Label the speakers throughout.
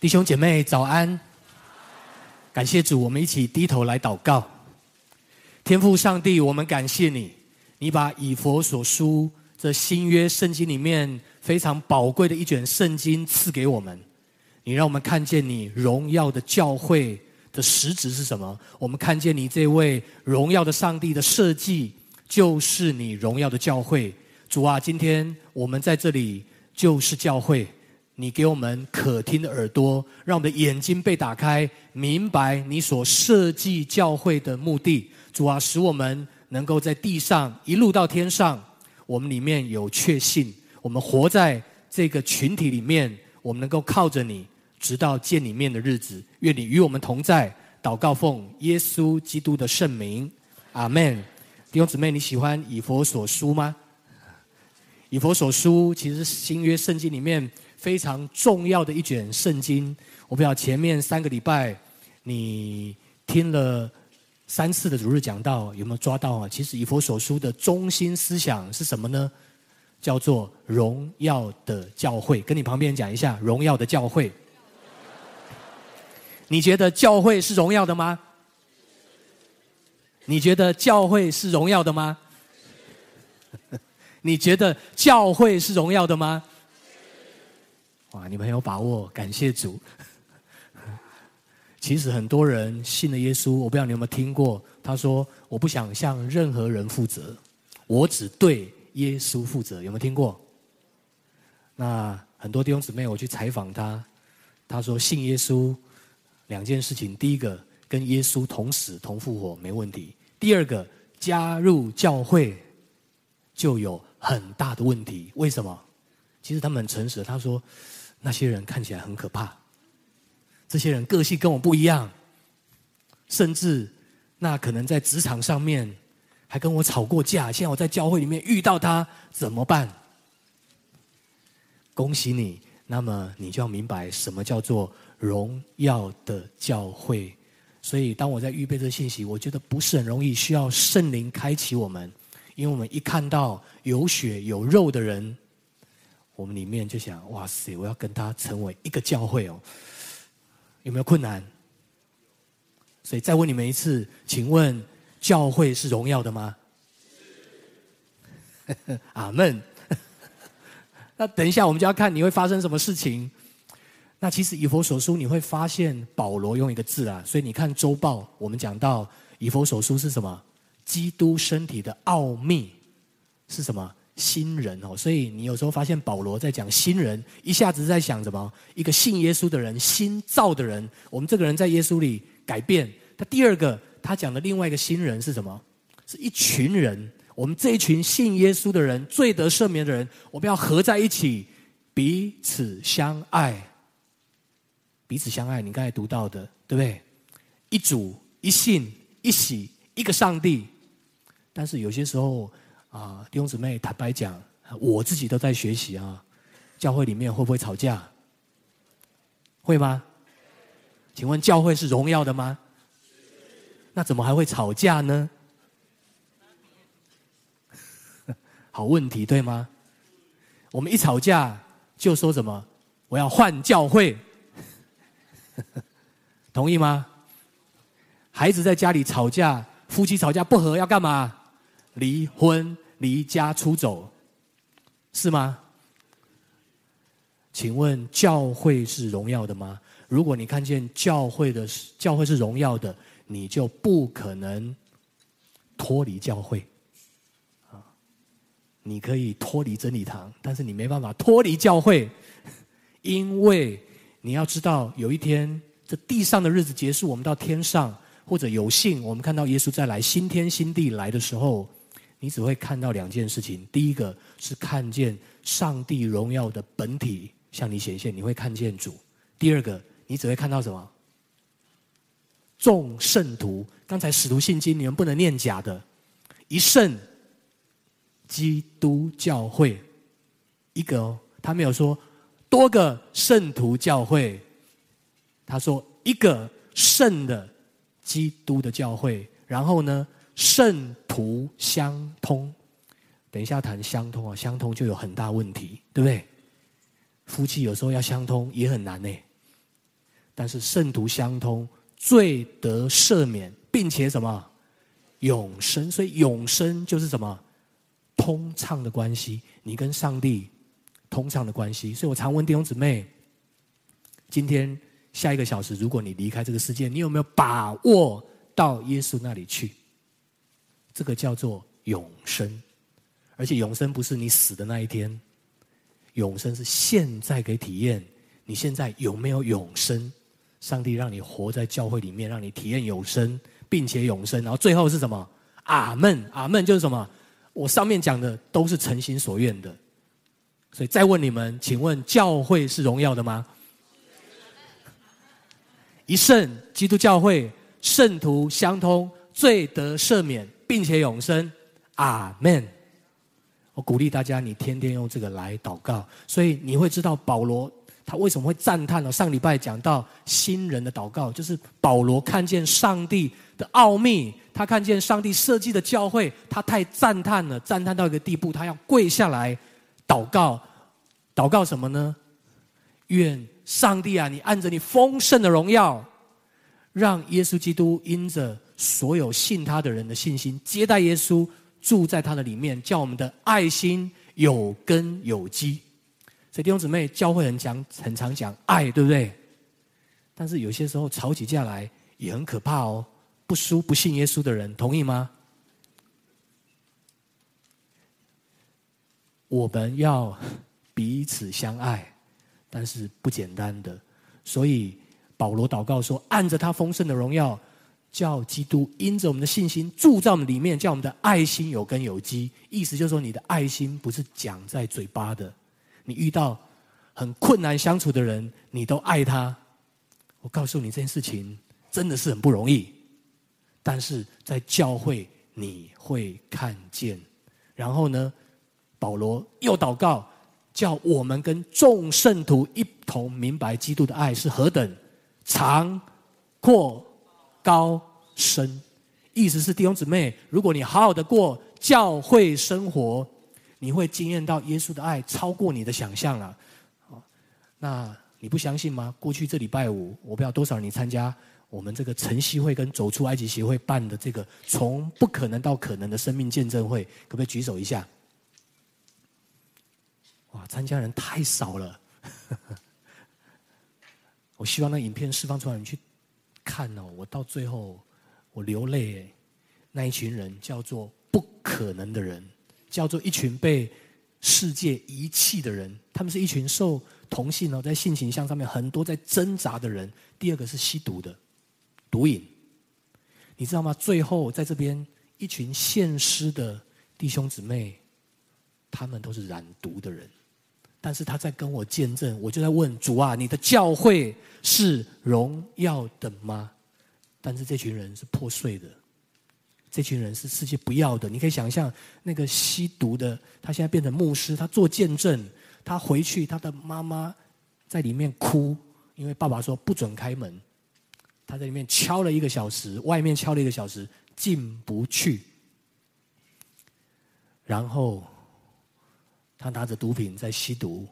Speaker 1: 弟兄姐妹早安，感谢主，我们一起低头来祷告。天父上帝，我们感谢你，你把以佛所书这新约圣经里面非常宝贵的一卷圣经赐给我们，你让我们看见你荣耀的教会的实质是什么？我们看见你这位荣耀的上帝的设计，就是你荣耀的教会。主啊，今天我们在这里就是教会。你给我们可听的耳朵，让我们的眼睛被打开，明白你所设计教会的目的。主啊，使我们能够在地上一路到天上，我们里面有确信，我们活在这个群体里面，我们能够靠着你，直到见你面的日子。愿你与我们同在。祷告奉耶稣基督的圣名，阿门。弟兄姊妹，你喜欢以佛所书吗？以佛所书其实是新约圣经里面。非常重要的一卷圣经，我不知道前面三个礼拜你听了三次的主日讲道，有没有抓到啊？其实以弗所书的中心思想是什么呢？叫做荣耀的教会。跟你旁边讲一下，荣耀的教会。你觉得教会是荣耀的吗？你觉得教会是荣耀的吗？你觉得教会是荣耀的吗？哇，你们很有把握，感谢主。其实很多人信了耶稣，我不知道你有没有听过，他说：“我不想向任何人负责，我只对耶稣负责。”有没有听过？那很多弟兄姊妹，我去采访他，他说信耶稣两件事情：第一个，跟耶稣同死同复活没问题；第二个，加入教会就有很大的问题。为什么？其实他们很诚实，他说。那些人看起来很可怕，这些人个性跟我不一样，甚至那可能在职场上面还跟我吵过架。现在我在教会里面遇到他怎么办？恭喜你，那么你就要明白什么叫做荣耀的教会。所以当我在预备这信息，我觉得不是很容易，需要圣灵开启我们，因为我们一看到有血有肉的人。我们里面就想，哇塞，我要跟他成为一个教会哦，有没有困难？所以再问你们一次，请问教会是荣耀的吗？阿门。那等一下我们就要看你会发生什么事情。那其实以弗所书你会发现保罗用一个字啊，所以你看周报，我们讲到以弗所书是什么？基督身体的奥秘是什么？新人哦，所以你有时候发现保罗在讲新人，一下子在想什么？一个信耶稣的人，新造的人。我们这个人在耶稣里改变。他第二个，他讲的另外一个新人是什么？是一群人。我们这一群信耶稣的人，罪得赦免的人，我们要合在一起，彼此相爱。彼此相爱，你刚才读到的，对不对？一主、一信、一喜、一个上帝。但是有些时候。啊，弟兄姊妹，坦白讲，我自己都在学习啊。教会里面会不会吵架？会吗？请问教会是荣耀的吗？那怎么还会吵架呢？好问题，对吗？我们一吵架就说什么？我要换教会，同意吗？孩子在家里吵架，夫妻吵架不和，要干嘛？离婚、离家出走，是吗？请问教会是荣耀的吗？如果你看见教会的教会是荣耀的，你就不可能脱离教会。啊，你可以脱离真理堂，但是你没办法脱离教会，因为你要知道，有一天这地上的日子结束，我们到天上，或者有幸我们看到耶稣再来，新天新地来的时候。你只会看到两件事情，第一个是看见上帝荣耀的本体向你显现，你会看见主；第二个，你只会看到什么？众圣徒，刚才使徒信经你们不能念假的，一圣基督教会，一个哦，他没有说多个圣徒教会，他说一个圣的基督的教会，然后呢？圣徒相通，等一下谈相通啊，相通就有很大问题，对不对？夫妻有时候要相通也很难呢，但是圣徒相通，罪得赦免，并且什么永生？所以永生就是什么通畅的关系，你跟上帝通畅的关系。所以我常问弟兄姊妹：今天下一个小时，如果你离开这个世界，你有没有把握到耶稣那里去？这个叫做永生，而且永生不是你死的那一天，永生是现在可以体验。你现在有没有永生？上帝让你活在教会里面，让你体验永生，并且永生。然后最后是什么？阿门，阿门就是什么？我上面讲的都是诚心所愿的。所以再问你们，请问教会是荣耀的吗？一圣基督教会，圣徒相通，罪得赦免，并且永生。阿门。我鼓励大家，你天天用这个来祷告，所以你会知道保罗。他为什么会赞叹呢？上礼拜讲到新人的祷告，就是保罗看见上帝的奥秘，他看见上帝设计的教会，他太赞叹了，赞叹到一个地步，他要跪下来祷告，祷告什么呢？愿上帝啊，你按着你丰盛的荣耀，让耶稣基督因着所有信他的人的信心，接待耶稣住在他的里面，叫我们的爱心有根有基。所以弟兄姊妹，教会很讲，很常讲爱，对不对？但是有些时候吵起架来也很可怕哦。不输不信耶稣的人，同意吗？我们要彼此相爱，但是不简单的。所以保罗祷告说：“按着他丰盛的荣耀，叫基督因着我们的信心住在我们里面，叫我们的爱心有根有基。”意思就是说，你的爱心不是讲在嘴巴的。你遇到很困难相处的人，你都爱他。我告诉你这件事情真的是很不容易，但是在教会你会看见。然后呢，保罗又祷告，叫我们跟众圣徒一同明白基督的爱是何等长、阔、高、深。意思是弟兄姊妹，如果你好好的过教会生活。你会经验到耶稣的爱超过你的想象了，那你不相信吗？过去这礼拜五，我不知道多少人参加我们这个晨曦会跟走出埃及协会办的这个从不可能到可能的生命见证会，可不可以举手一下？哇，参加人太少了，我希望那影片释放出来，你去看哦。我到最后我流泪，那一群人叫做不可能的人。叫做一群被世界遗弃的人，他们是一群受同性哦，在性倾向上面很多在挣扎的人。第二个是吸毒的，毒瘾，你知道吗？最后在这边一群献诗的弟兄姊妹，他们都是染毒的人，但是他在跟我见证，我就在问主啊，你的教会是荣耀的吗？但是这群人是破碎的。这群人是世界不要的。你可以想象，那个吸毒的，他现在变成牧师，他做见证，他回去，他的妈妈在里面哭，因为爸爸说不准开门，他在里面敲了一个小时，外面敲了一个小时，进不去。然后他拿着毒品在吸毒，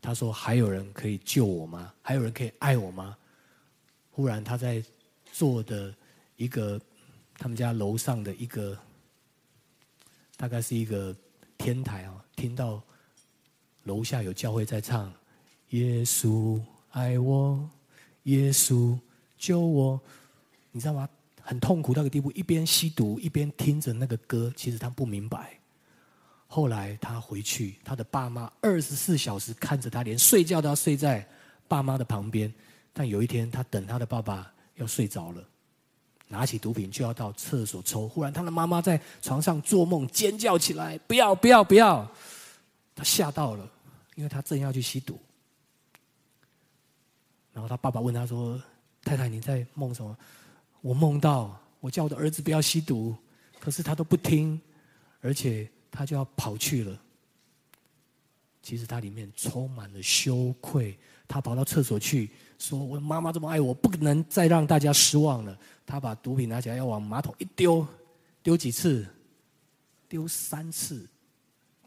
Speaker 1: 他说：“还有人可以救我吗？还有人可以爱我吗？”忽然他在做的一个。他们家楼上的一个，大概是一个天台啊，听到楼下有教会在唱“耶稣爱我，耶稣救我”，你知道吗？很痛苦到个地步，一边吸毒一边听着那个歌，其实他不明白。后来他回去，他的爸妈二十四小时看着他，连睡觉都要睡在爸妈的旁边。但有一天，他等他的爸爸要睡着了。拿起毒品就要到厕所抽，忽然他的妈妈在床上做梦，尖叫起来：“不要，不要，不要！”他吓到了，因为他正要去吸毒。然后他爸爸问他说：“太太，你在梦什么？”我梦到我叫我的儿子不要吸毒，可是他都不听，而且他就要跑去了。其实他里面充满了羞愧，他跑到厕所去说：“我妈妈这么爱我，不能再让大家失望了。”他把毒品拿起来要往马桶一丢，丢几次？丢三次，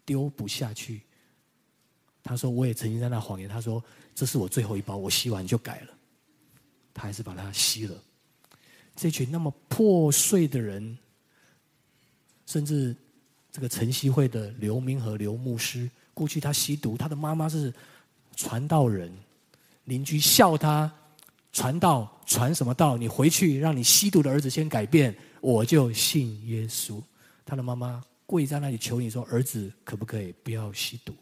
Speaker 1: 丢不下去。他说：“我也曾经在那谎言。”他说：“这是我最后一包，我吸完就改了。”他还是把它吸了。这群那么破碎的人，甚至这个晨曦会的刘明和刘牧师，过去他吸毒，他的妈妈是传道人，邻居笑他传道传什么道？你回去让你吸毒的儿子先改变，我就信耶稣。他的妈妈跪在那里求你说：“儿子可不可以不要吸毒？”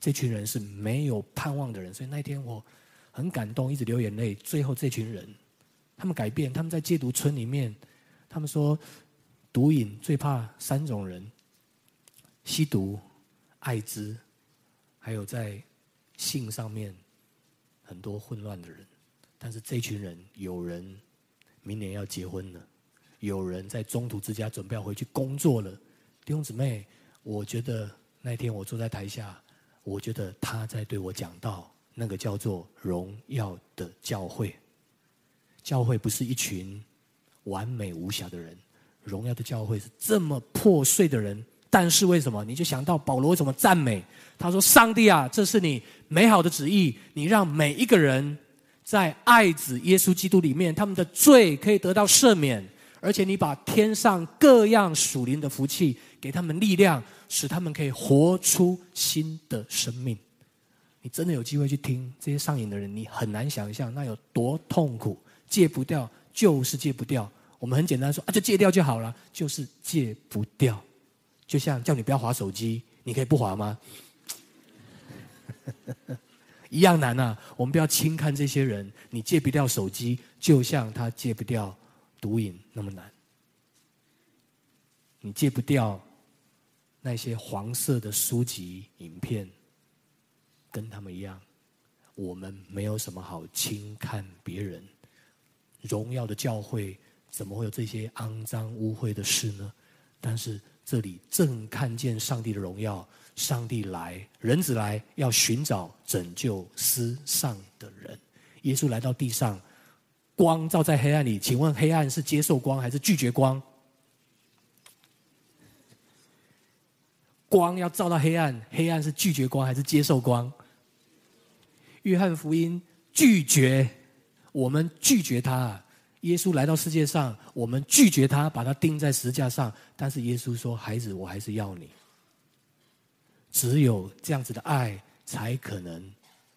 Speaker 1: 这群人是没有盼望的人，所以那天我很感动，一直流眼泪。最后这群人。他们改变，他们在戒毒村里面，他们说，毒瘾最怕三种人：吸毒、艾滋，还有在性上面很多混乱的人。但是这群人，有人明年要结婚了，有人在中途之家准备要回去工作了。弟兄姊妹，我觉得那天我坐在台下，我觉得他在对我讲到，那个叫做荣耀的教会。教会不是一群完美无瑕的人，荣耀的教会是这么破碎的人。但是为什么？你就想到保罗怎么赞美？他说：“上帝啊，这是你美好的旨意，你让每一个人在爱子耶稣基督里面，他们的罪可以得到赦免，而且你把天上各样属灵的福气给他们力量，使他们可以活出新的生命。”你真的有机会去听这些上瘾的人，你很难想象那有多痛苦。戒不掉就是戒不掉，我们很简单说啊，就戒掉就好了，就是戒不掉。就像叫你不要滑手机，你可以不滑吗？一样难啊！我们不要轻看这些人，你戒不掉手机，就像他戒不掉毒瘾那么难。你戒不掉那些黄色的书籍、影片，跟他们一样，我们没有什么好轻看别人。荣耀的教会怎么会有这些肮脏污秽的事呢？但是这里正看见上帝的荣耀，上帝来，人子来要寻找拯救失丧的人。耶稣来到地上，光照在黑暗里。请问黑暗是接受光还是拒绝光？光要照到黑暗，黑暗是拒绝光还是接受光？约翰福音拒绝。我们拒绝他，耶稣来到世界上，我们拒绝他，把他钉在十字架上。但是耶稣说：“孩子，我还是要你。”只有这样子的爱，才可能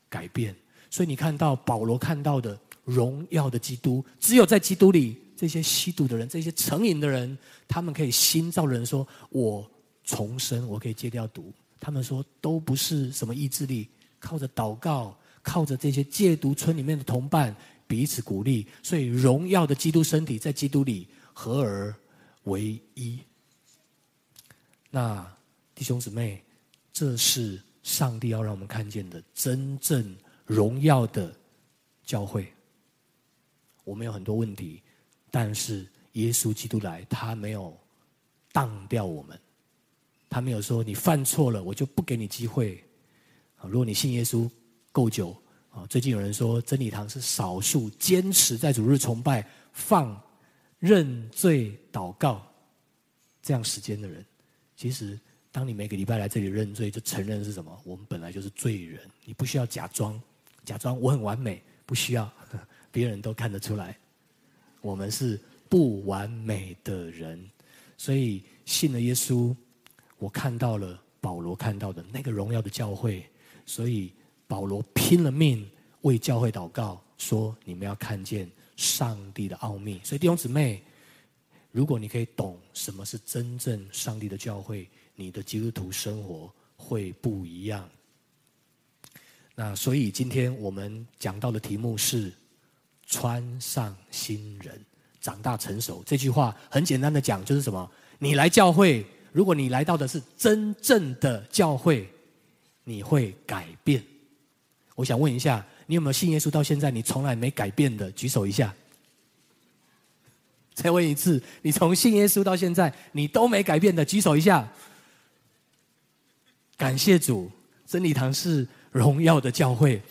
Speaker 1: 改变。所以你看到保罗看到的荣耀的基督，只有在基督里，这些吸毒的人，这些成瘾的人，他们可以新造人说：“我重生，我可以戒掉毒。”他们说都不是什么意志力，靠着祷告，靠着这些戒毒村里面的同伴。彼此鼓励，所以荣耀的基督身体在基督里合而为一。那弟兄姊妹，这是上帝要让我们看见的真正荣耀的教会。我们有很多问题，但是耶稣基督来，他没有当掉我们，他没有说你犯错了，我就不给你机会。如果你信耶稣够久。啊，最近有人说真理堂是少数坚持在主日崇拜放认罪祷告这样时间的人。其实，当你每个礼拜来这里认罪，就承认是什么？我们本来就是罪人，你不需要假装，假装我很完美，不需要，别人都看得出来，我们是不完美的人。所以信了耶稣，我看到了保罗看到的那个荣耀的教会，所以。保罗拼了命为教会祷告，说：“你们要看见上帝的奥秘。”所以弟兄姊妹，如果你可以懂什么是真正上帝的教会，你的基督徒生活会不一样。那所以今天我们讲到的题目是“穿上新人，长大成熟”。这句话很简单的讲，就是什么？你来教会，如果你来到的是真正的教会，你会改变。我想问一下，你有没有信耶稣到现在你从来没改变的？举手一下。再问一次，你从信耶稣到现在你都没改变的？举手一下。感谢主，真理堂是荣耀的教会，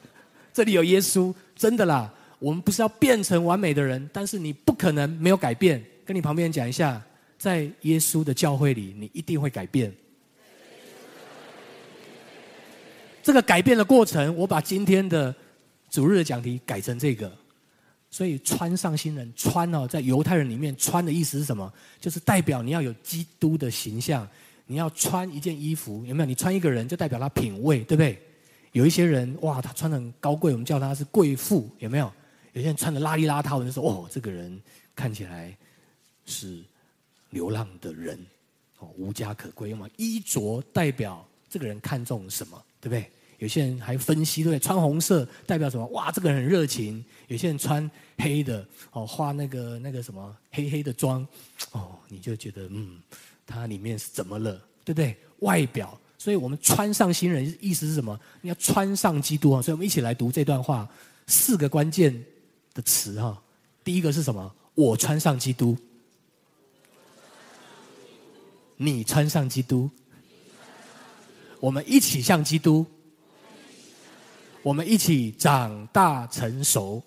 Speaker 1: 这里有耶稣，真的啦。我们不是要变成完美的人，但是你不可能没有改变。跟你旁边人讲一下，在耶稣的教会里，你一定会改变。这个改变的过程，我把今天的主日的讲题改成这个：所以穿上新人，穿哦，在犹太人里面穿的意思是什么？就是代表你要有基督的形象。你要穿一件衣服，有没有？你穿一个人就代表他品味，对不对？有一些人哇，他穿的很高贵，我们叫他是贵妇，有没有？有些人穿的邋里邋遢，我们就说哦，这个人看起来是流浪的人，哦，无家可归。嘛，衣着代表这个人看重什么，对不对？有些人还分析，对不对？穿红色代表什么？哇，这个人很热情。有些人穿黑的，哦，画那个那个什么黑黑的妆，哦，你就觉得嗯。它里面是怎么了，对不对？外表，所以我们穿上新人，意思是什么？你要穿上基督啊！所以我们一起来读这段话，四个关键的词哈。第一个是什么？我穿上基督，你穿上基督，我们一起向基督，我们一起长大成熟。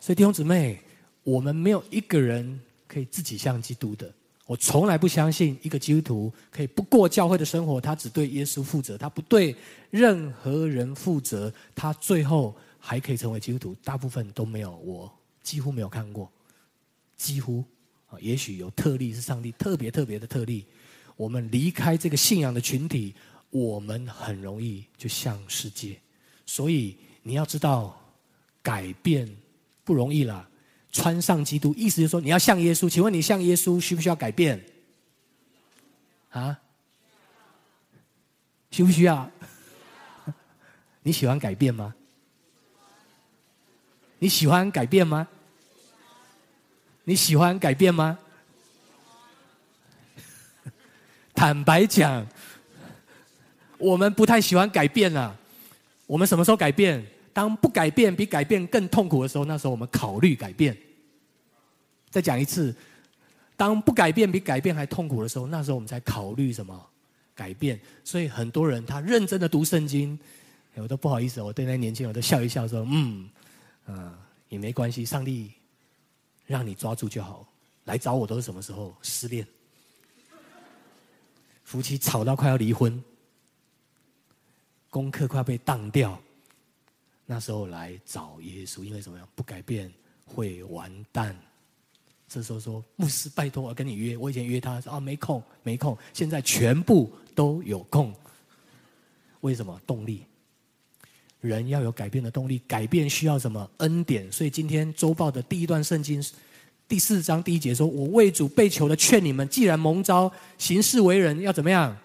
Speaker 1: 所以弟兄姊妹，我们没有一个人。可以自己像基督的，我从来不相信一个基督徒可以不过教会的生活，他只对耶稣负责，他不对任何人负责，他最后还可以成为基督徒。大部分都没有，我几乎没有看过，几乎啊，也许有特例是上帝特别特别的特例。我们离开这个信仰的群体，我们很容易就像世界。所以你要知道，改变不容易啦。穿上基督，意思就是说你要像耶稣。请问你像耶稣需不需要改变？啊？需不需要？你喜欢改变吗？你喜欢改变吗？你喜欢改变吗？坦白讲，我们不太喜欢改变啊。我们什么时候改变？当不改变比改变更痛苦的时候，那时候我们考虑改变。再讲一次，当不改变比改变还痛苦的时候，那时候我们才考虑什么改变。所以很多人他认真的读圣经，我都不好意思，我对那年轻人我都笑一笑说：“嗯，嗯，也没关系，上帝让你抓住就好。来找我都是什么时候？失恋，夫妻吵到快要离婚，功课快要被当掉。”那时候来找耶稣，因为怎么样？不改变会完蛋。这时候说牧师，拜托我跟你约。我以前约他说啊，没空，没空。现在全部都有空。为什么？动力。人要有改变的动力，改变需要什么？恩典。所以今天周报的第一段圣经第四章第一节说：“我为主被囚的劝你们，既然蒙召行事为人，要怎么样？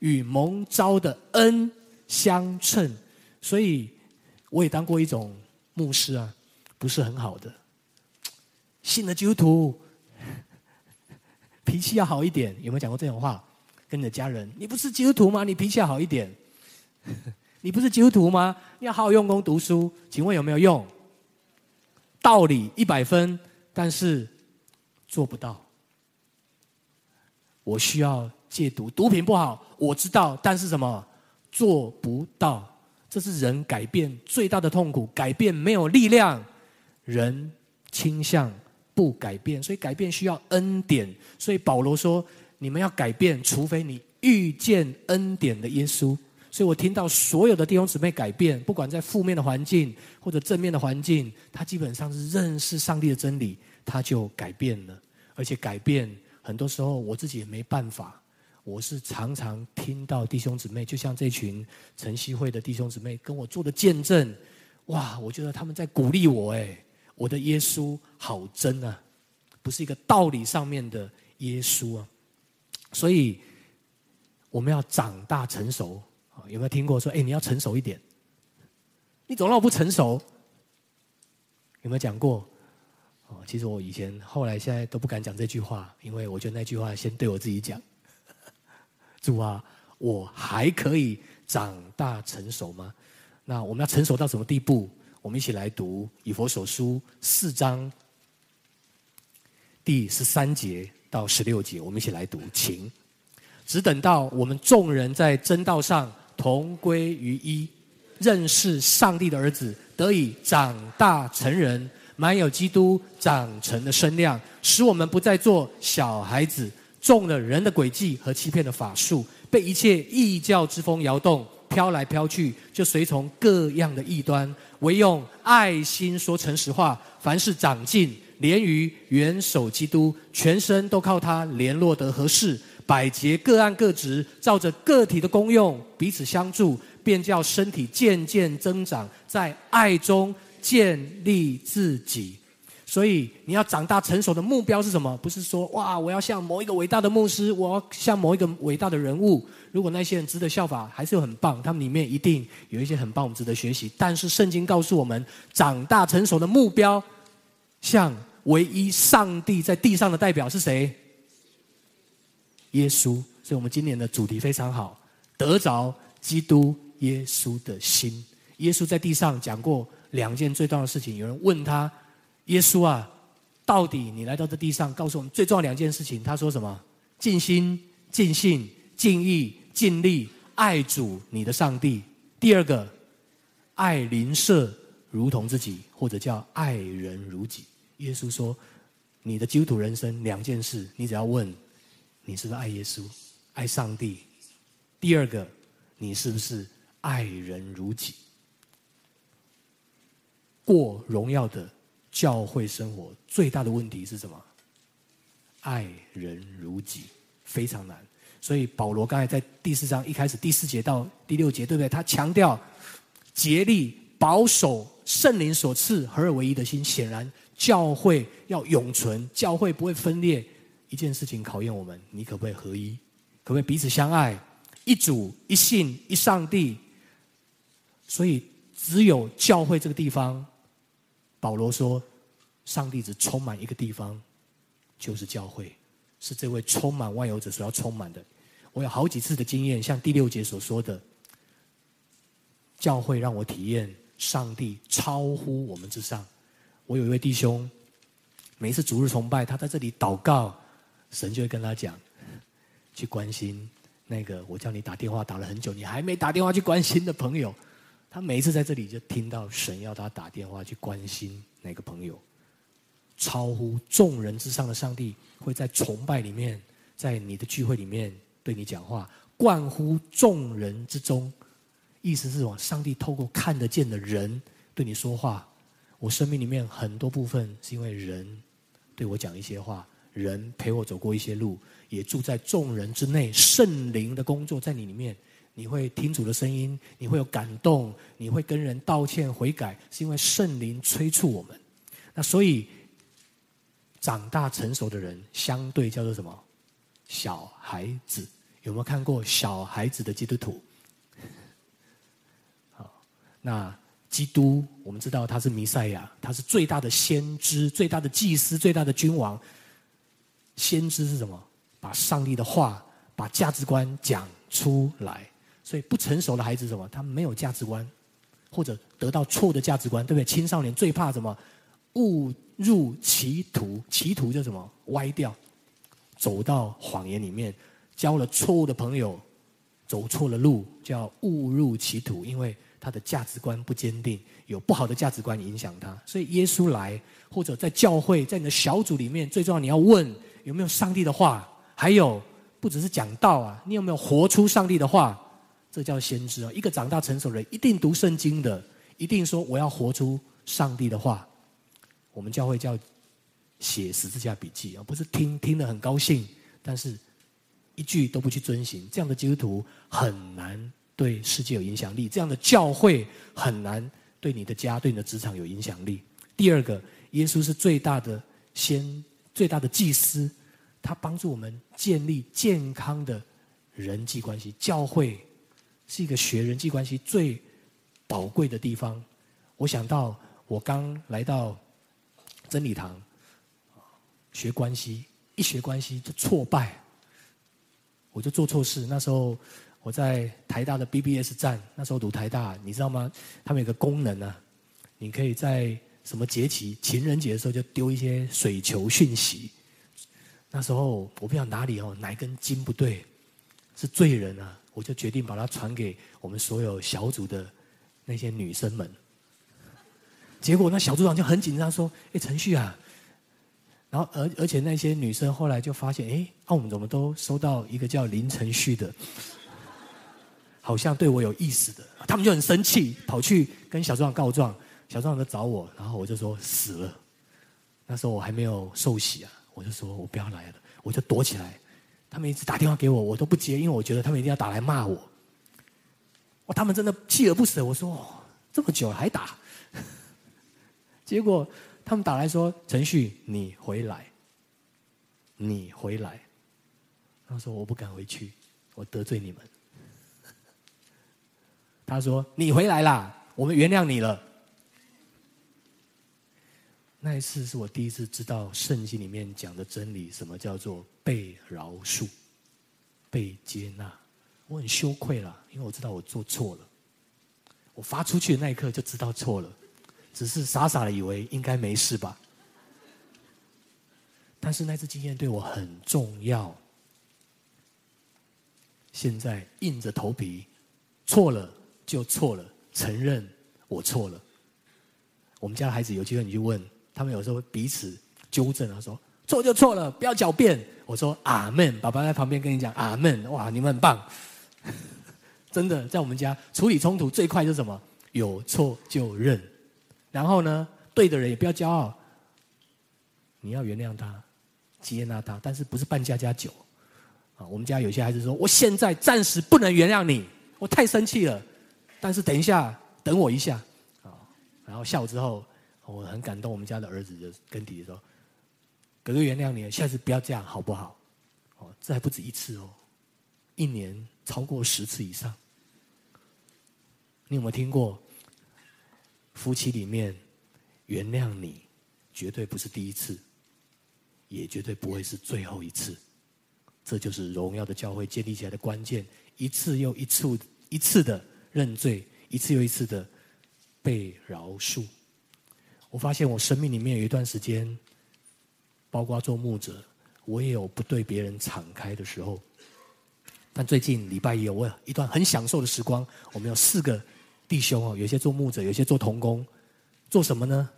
Speaker 1: 与蒙召的恩相称。”所以。我也当过一种牧师啊，不是很好的。信了基督徒，脾气要好一点。有没有讲过这种话？跟你的家人，你不是基督徒吗？你脾气要好一点。你不是基督徒吗？要好好用功读书。请问有没有用？道理一百分，但是做不到。我需要戒毒，毒品不好，我知道，但是什么？做不到。这是人改变最大的痛苦，改变没有力量，人倾向不改变，所以改变需要恩典。所以保罗说：“你们要改变，除非你遇见恩典的耶稣。”所以我听到所有的弟兄姊妹改变，不管在负面的环境或者正面的环境，他基本上是认识上帝的真理，他就改变了，而且改变很多时候我自己也没办法。我是常常听到弟兄姊妹，就像这群晨曦会的弟兄姊妹跟我做的见证，哇！我觉得他们在鼓励我，哎，我的耶稣好真啊，不是一个道理上面的耶稣啊。所以我们要长大成熟！有没有听过说，哎，你要成熟一点？你总让我不成熟？有没有讲过？哦，其实我以前、后来、现在都不敢讲这句话，因为我觉得那句话先对我自己讲。主啊，我还可以长大成熟吗？那我们要成熟到什么地步？我们一起来读以佛所书四章第十三节到十六节，我们一起来读，请。只等到我们众人在真道上同归于一，认识上帝的儿子，得以长大成人，满有基督长成的身量，使我们不再做小孩子。中了人的诡计和欺骗的法术，被一切异教之风摇动，飘来飘去，就随从各样的异端，唯用爱心说诚实话，凡事长进，连于元首基督，全身都靠他联络得合适，百节各按各职，照着个体的功用彼此相助，便叫身体渐渐增长，在爱中建立自己。所以你要长大成熟的目标是什么？不是说哇，我要像某一个伟大的牧师，我要像某一个伟大的人物。如果那些人值得效法，还是有很棒，他们里面一定有一些很棒，我们值得学习。但是圣经告诉我们，长大成熟的目标，像唯一上帝在地上的代表是谁？耶稣。所以我们今年的主题非常好，得着基督耶稣的心。耶稣在地上讲过两件最重要的事情。有人问他。耶稣啊，到底你来到这地上，告诉我们最重要两件事情。他说什么？尽心、尽性、尽意、尽力爱主你的上帝。第二个，爱邻舍如同自己，或者叫爱人如己。耶稣说，你的基督徒人生两件事，你只要问，你是不是爱耶稣、爱上帝？第二个，你是不是爱人如己？过荣耀的。教会生活最大的问题是什么？爱人如己，非常难。所以保罗刚才在第四章一开始第四节到第六节，对不对？他强调竭力保守圣灵所赐合而为一的心。显然，教会要永存，教会不会分裂。一件事情考验我们：你可不可以合一？可不可以彼此相爱？一主、一信、一上帝。所以，只有教会这个地方。保罗说：“上帝只充满一个地方，就是教会，是这位充满万有者所要充满的。我有好几次的经验，像第六节所说的，教会让我体验上帝超乎我们之上。我有一位弟兄，每一次主日崇拜，他在这里祷告，神就会跟他讲，去关心那个我叫你打电话打了很久，你还没打电话去关心的朋友。”他每一次在这里就听到神要他打电话去关心那个朋友，超乎众人之上的上帝会在崇拜里面，在你的聚会里面对你讲话，贯乎众人之中，意思是往上帝透过看得见的人对你说话。我生命里面很多部分是因为人对我讲一些话，人陪我走过一些路，也住在众人之内，圣灵的工作在你里面。你会听主的声音，你会有感动，你会跟人道歉悔改，是因为圣灵催促我们。那所以长大成熟的人，相对叫做什么？小孩子。有没有看过小孩子的基督徒？好，那基督我们知道他是弥赛亚，他是最大的先知、最大的祭司、最大的君王。先知是什么？把上帝的话、把价值观讲出来。所以不成熟的孩子什么？他没有价值观，或者得到错误的价值观，对不对？青少年最怕什么？误入歧途，歧途就什么？歪掉，走到谎言里面，交了错误的朋友，走错了路，叫误入歧途。因为他的价值观不坚定，有不好的价值观影响他。所以耶稣来，或者在教会，在你的小组里面，最重要你要问有没有上帝的话，还有不只是讲道啊，你有没有活出上帝的话？这叫先知啊！一个长大成熟的人，一定读圣经的，一定说我要活出上帝的话。我们教会叫写十字架笔记啊，不是听听得很高兴，但是一句都不去遵行。这样的基督徒很难对世界有影响力，这样的教会很难对你的家、对你的职场有影响力。第二个，耶稣是最大的先、最大的祭司，他帮助我们建立健康的人际关系，教会。是一个学人际关系最宝贵的地方。我想到我刚来到真理堂，学关系，一学关系就挫败，我就做错事。那时候我在台大的 BBS 站，那时候读台大，你知道吗？他们有个功能啊，你可以在什么节气，情人节的时候就丢一些水球讯息。那时候我不知道哪里哦，哪根筋不对，是罪人啊。我就决定把它传给我们所有小组的那些女生们。结果那小组长就很紧张，说：“哎，程序啊。”然后而而且那些女生后来就发现：“哎，啊，我们怎么都收到一个叫林程序的，好像对我有意思的。”他们就很生气，跑去跟小组长告状。小组长找我，然后我就说死了。那时候我还没有受洗啊，我就说我不要来了，我就躲起来。他们一直打电话给我，我都不接，因为我觉得他们一定要打来骂我。哇，他们真的锲而不舍。我说哦，这么久了还打，结果他们打来说：“陈旭，你回来，你回来。”他说：“我不敢回去，我得罪你们。”他说：“你回来啦，我们原谅你了。”那一次是我第一次知道圣经里面讲的真理，什么叫做被饶恕、被接纳。我很羞愧了，因为我知道我做错了。我发出去的那一刻就知道错了，只是傻傻的以为应该没事吧。但是那次经验对我很重要。现在硬着头皮，错了就错了，承认我错了。我们家的孩子有机会你去问。他们有时候彼此纠正啊，说错就错了，不要狡辩。我说阿门，爸爸在旁边跟你讲阿门。哇，你们很棒，真的，在我们家处理冲突最快就是什么？有错就认，然后呢，对的人也不要骄傲，你要原谅他，接纳他，但是不是扮家家酒啊？我们家有些孩子说，我现在暂时不能原谅你，我太生气了，但是等一下，等我一下啊，然后下午之后。我很感动，我们家的儿子就跟弟弟说：“哥哥原谅你，下次不要这样，好不好？”哦，这还不止一次哦，一年超过十次以上。你有没有听过？夫妻里面原谅你，绝对不是第一次，也绝对不会是最后一次。这就是荣耀的教会建立起来的关键：一次又一次、一次的认罪，一次又一次的被饶恕。我发现我生命里面有一段时间，包括做牧者，我也有不对别人敞开的时候。但最近礼拜一有我有一段很享受的时光，我们有四个弟兄哦，有些做牧者，有些做童工，做什么呢？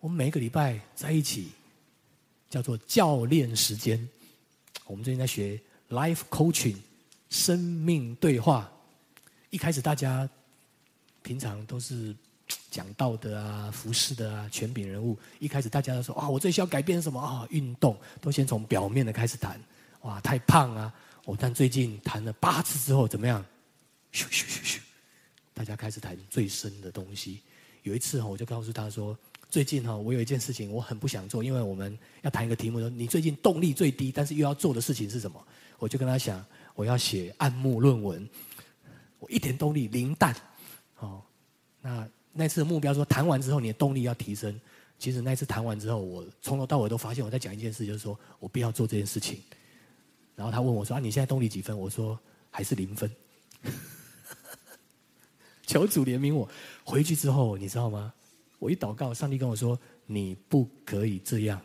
Speaker 1: 我们每个礼拜在一起，叫做教练时间。我们最近在学 life coaching，生命对话。一开始大家平常都是。讲道的啊，服饰的啊，权柄人物，一开始大家都说啊，我最需要改变什么啊？运动都先从表面的开始谈，哇，太胖啊！我但最近谈了八次之后怎么样？咻咻咻咻，大家开始谈最深的东西。有一次哈，我就告诉他说，最近哈，我有一件事情我很不想做，因为我们要谈一个题目说，你最近动力最低，但是又要做的事情是什么？我就跟他讲，我要写按摩论文，我一点动力零蛋，哦，那。那次的目标说，谈完之后你的动力要提升。其实那次谈完之后，我从头到尾都发现我在讲一件事，就是说我必要做这件事情。然后他问我说：“啊，你现在动力几分？”我说：“还是零分。”求主怜悯我。回去之后，你知道吗？我一祷告，上帝跟我说：“你不可以这样。”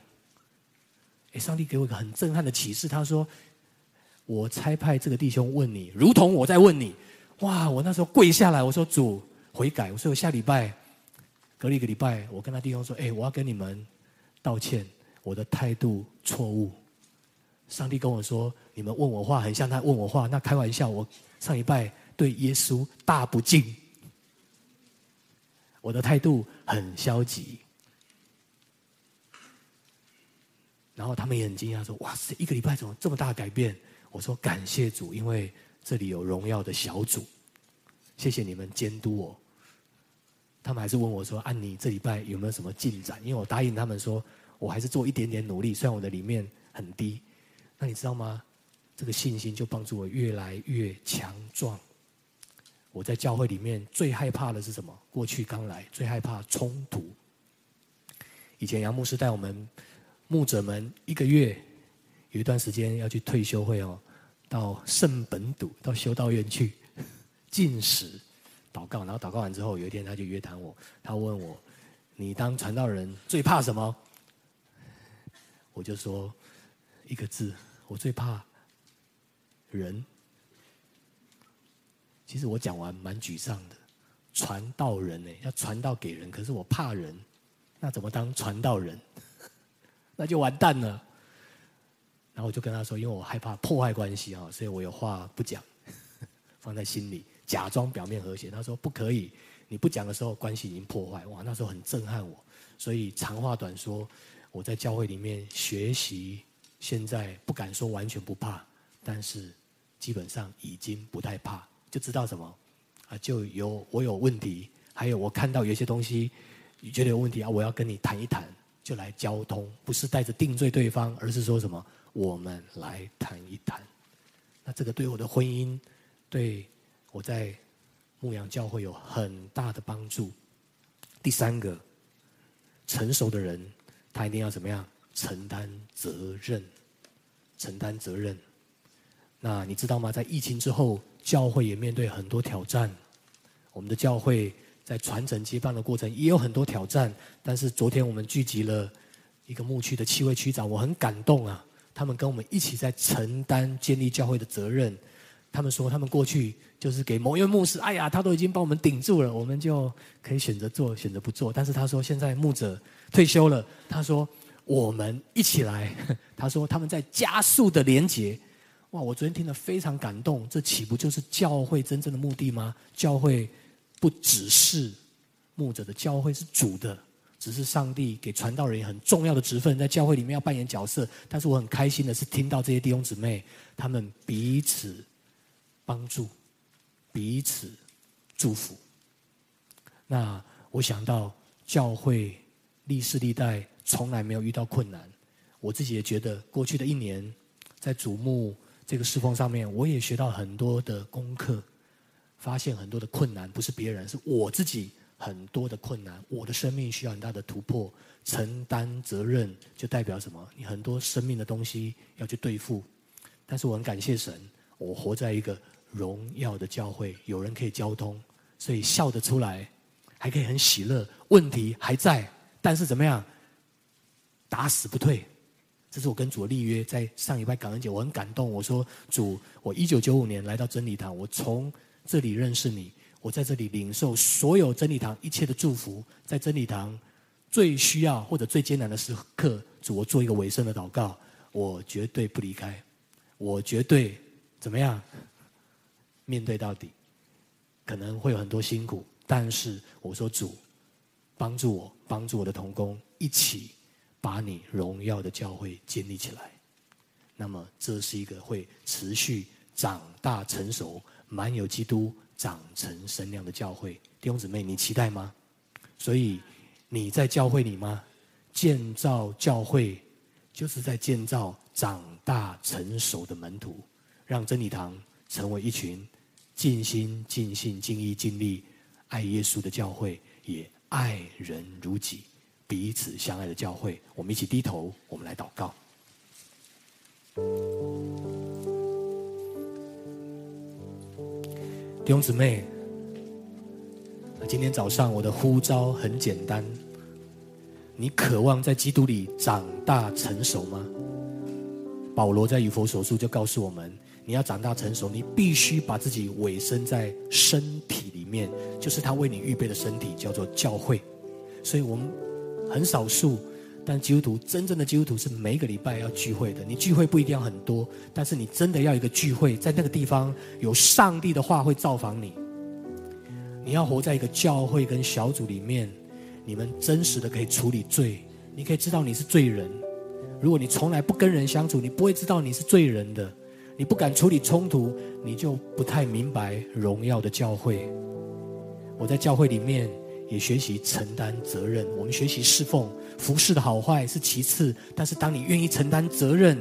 Speaker 1: 哎，上帝给我一个很震撼的启示，他说：“我差派这个弟兄问你，如同我在问你。”哇！我那时候跪下来，我说：“主。”悔改，所以我下礼拜隔了一个礼拜，我跟他弟兄说：“哎，我要跟你们道歉，我的态度错误。”上帝跟我说：“你们问我话很像他问我话，那开玩笑。我上礼拜对耶稣大不敬，我的态度很消极。”然后他们也很惊讶，说：“哇塞，一个礼拜怎么这么大改变？”我说：“感谢主，因为这里有荣耀的小组，谢谢你们监督我。”他们还是问我说：“安妮，这礼拜有没有什么进展？”因为我答应他们说，我还是做一点点努力，虽然我的里面很低。那你知道吗？这个信心就帮助我越来越强壮。我在教会里面最害怕的是什么？过去刚来最害怕冲突。以前杨牧师带我们牧者们一个月有一段时间要去退休会哦，到圣本笃到修道院去进食。祷告，然后祷告完之后，有一天他就约谈我。他问我：“你当传道人最怕什么？”我就说一个字：我最怕人。其实我讲完蛮沮丧的。传道人呢，要传道给人，可是我怕人，那怎么当传道人？那就完蛋了。然后我就跟他说：“因为我害怕破坏关系啊，所以我有话不讲，放在心里。”假装表面和谐，他说不可以，你不讲的时候，关系已经破坏。哇，那时候很震撼我。所以长话短说，我在教会里面学习，现在不敢说完全不怕，但是基本上已经不太怕，就知道什么啊，就有我有问题，还有我看到有些东西，你觉得有问题啊，我要跟你谈一谈，就来交通，不是带着定罪对方，而是说什么，我们来谈一谈。那这个对我的婚姻，对我在牧羊教会有很大的帮助。第三个。成熟的人，他一定要怎么样承担责任？承担责任。那你知道吗？在疫情之后，教会也面对很多挑战。我们的教会在传承接棒的过程也有很多挑战。但是昨天我们聚集了一个牧区的七位区长，我很感动啊！他们跟我们一起在承担建立教会的责任。他们说，他们过去就是给某一位牧师，哎呀，他都已经帮我们顶住了，我们就可以选择做，选择不做。但是他说，现在牧者退休了，他说我们一起来。他说他们在加速的连结。哇，我昨天听了非常感动，这岂不就是教会真正的目的吗？教会不只是牧者的，教会是主的，只是上帝给传道人很重要的职分，在教会里面要扮演角色。但是我很开心的是听到这些弟兄姊妹，他们彼此。帮助彼此祝福。那我想到教会历世历代从来没有遇到困难，我自己也觉得过去的一年在瞩目这个侍奉上面，我也学到很多的功课，发现很多的困难不是别人，是我自己很多的困难，我的生命需要很大的突破，承担责任就代表什么？你很多生命的东西要去对付，但是我很感谢神，我活在一个。荣耀的教会，有人可以交通，所以笑得出来，还可以很喜乐。问题还在，但是怎么样？打死不退。这是我跟主立约，在上礼拜感恩节，我很感动。我说主，我一九九五年来到真理堂，我从这里认识你，我在这里领受所有真理堂一切的祝福。在真理堂最需要或者最艰难的时刻，主，我做一个尾声的祷告，我绝对不离开，我绝对怎么样？面对到底，可能会有很多辛苦，但是我说主，帮助我，帮助我的同工，一起把你荣耀的教会建立起来。那么这是一个会持续长大成熟、满有基督长成身量的教会。弟兄姊妹，你期待吗？所以你在教会里吗？建造教会就是在建造长大成熟的门徒，让真理堂成为一群。尽心、尽性、尽意、尽力爱耶稣的教会，也爱人如己、彼此相爱的教会。我们一起低头，我们来祷告。弟兄姊妹，今天早上我的呼召很简单：你渴望在基督里长大成熟吗？保罗在以弗所书就告诉我们。你要长大成熟，你必须把自己委身在身体里面，就是他为你预备的身体，叫做教会。所以我们很少数，但基督徒真正的基督徒是每个礼拜要聚会的。你聚会不一定要很多，但是你真的要一个聚会，在那个地方有上帝的话会造访你。你要活在一个教会跟小组里面，你们真实的可以处理罪，你可以知道你是罪人。如果你从来不跟人相处，你不会知道你是罪人的。你不敢处理冲突，你就不太明白荣耀的教会。我在教会里面也学习承担责任。我们学习侍奉、服侍的好坏是其次，但是当你愿意承担责任，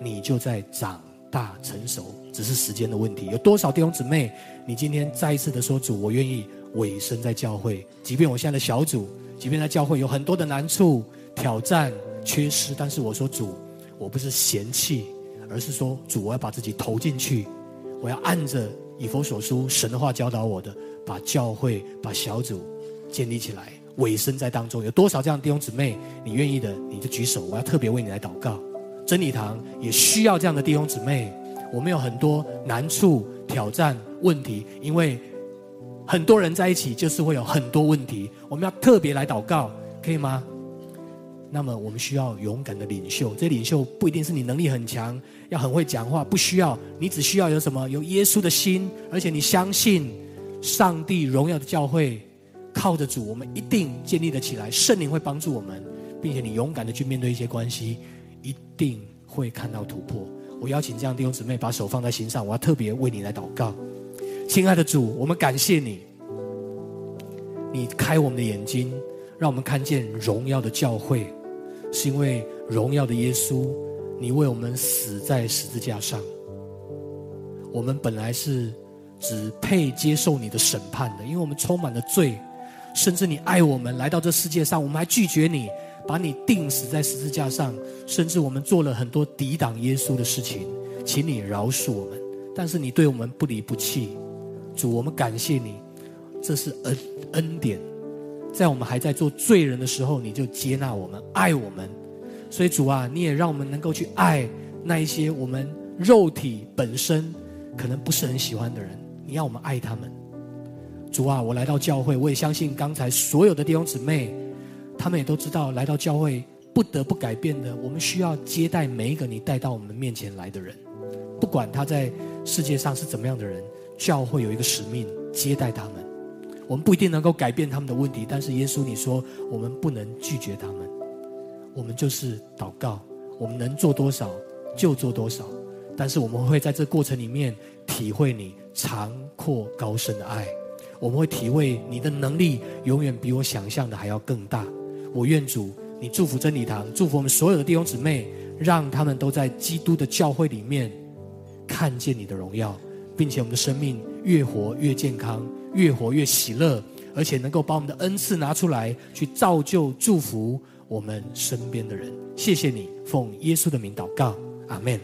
Speaker 1: 你就在长大成熟，只是时间的问题。有多少弟兄姊妹，你今天再一次的说主，我愿意委身在教会，即便我现在的小组，即便在教会有很多的难处、挑战、缺失，但是我说主，我不是嫌弃。而是说，主，我要把自己投进去，我要按着以佛所书神的话教导我的，把教会、把小组建立起来，委身在当中。有多少这样的弟兄姊妹，你愿意的，你就举手，我要特别为你来祷告。真理堂也需要这样的弟兄姊妹。我们有很多难处、挑战、问题，因为很多人在一起，就是会有很多问题。我们要特别来祷告，可以吗？那么我们需要勇敢的领袖，这领袖不一定是你能力很强，要很会讲话，不需要，你只需要有什么？有耶稣的心，而且你相信上帝荣耀的教会靠着主，我们一定建立得起来。圣灵会帮助我们，并且你勇敢的去面对一些关系，一定会看到突破。我邀请这样的弟兄姊妹把手放在心上，我要特别为你来祷告。亲爱的主，我们感谢你，你开我们的眼睛，让我们看见荣耀的教会，是因为荣耀的耶稣，你为我们死在十字架上。我们本来是只配接受你的审判的，因为我们充满了罪，甚至你爱我们来到这世界上，我们还拒绝你，把你钉死在十字架上，甚至我们做了很多抵挡耶稣的事情，请你饶恕我们。但是你对我们不离不弃，主，我们感谢你，这是恩恩典，在我们还在做罪人的时候，你就接纳我们，爱我们。所以主啊，你也让我们能够去爱那一些我们肉体本身。可能不是很喜欢的人，你要我们爱他们。主啊，我来到教会，我也相信刚才所有的弟兄姊妹，他们也都知道，来到教会不得不改变的，我们需要接待每一个你带到我们面前来的人，不管他在世界上是怎么样的人，教会有一个使命接待他们。我们不一定能够改变他们的问题，但是耶稣你说我们不能拒绝他们，我们就是祷告，我们能做多少就做多少。但是我们会在这过程里面体会你长阔高深的爱，我们会体会你的能力永远比我想象的还要更大。我愿主你祝福真理堂，祝福我们所有的弟兄姊妹，让他们都在基督的教会里面看见你的荣耀，并且我们的生命越活越健康，越活越喜乐，而且能够把我们的恩赐拿出来去造就祝福我们身边的人。谢谢你，奉耶稣的名祷告，阿门。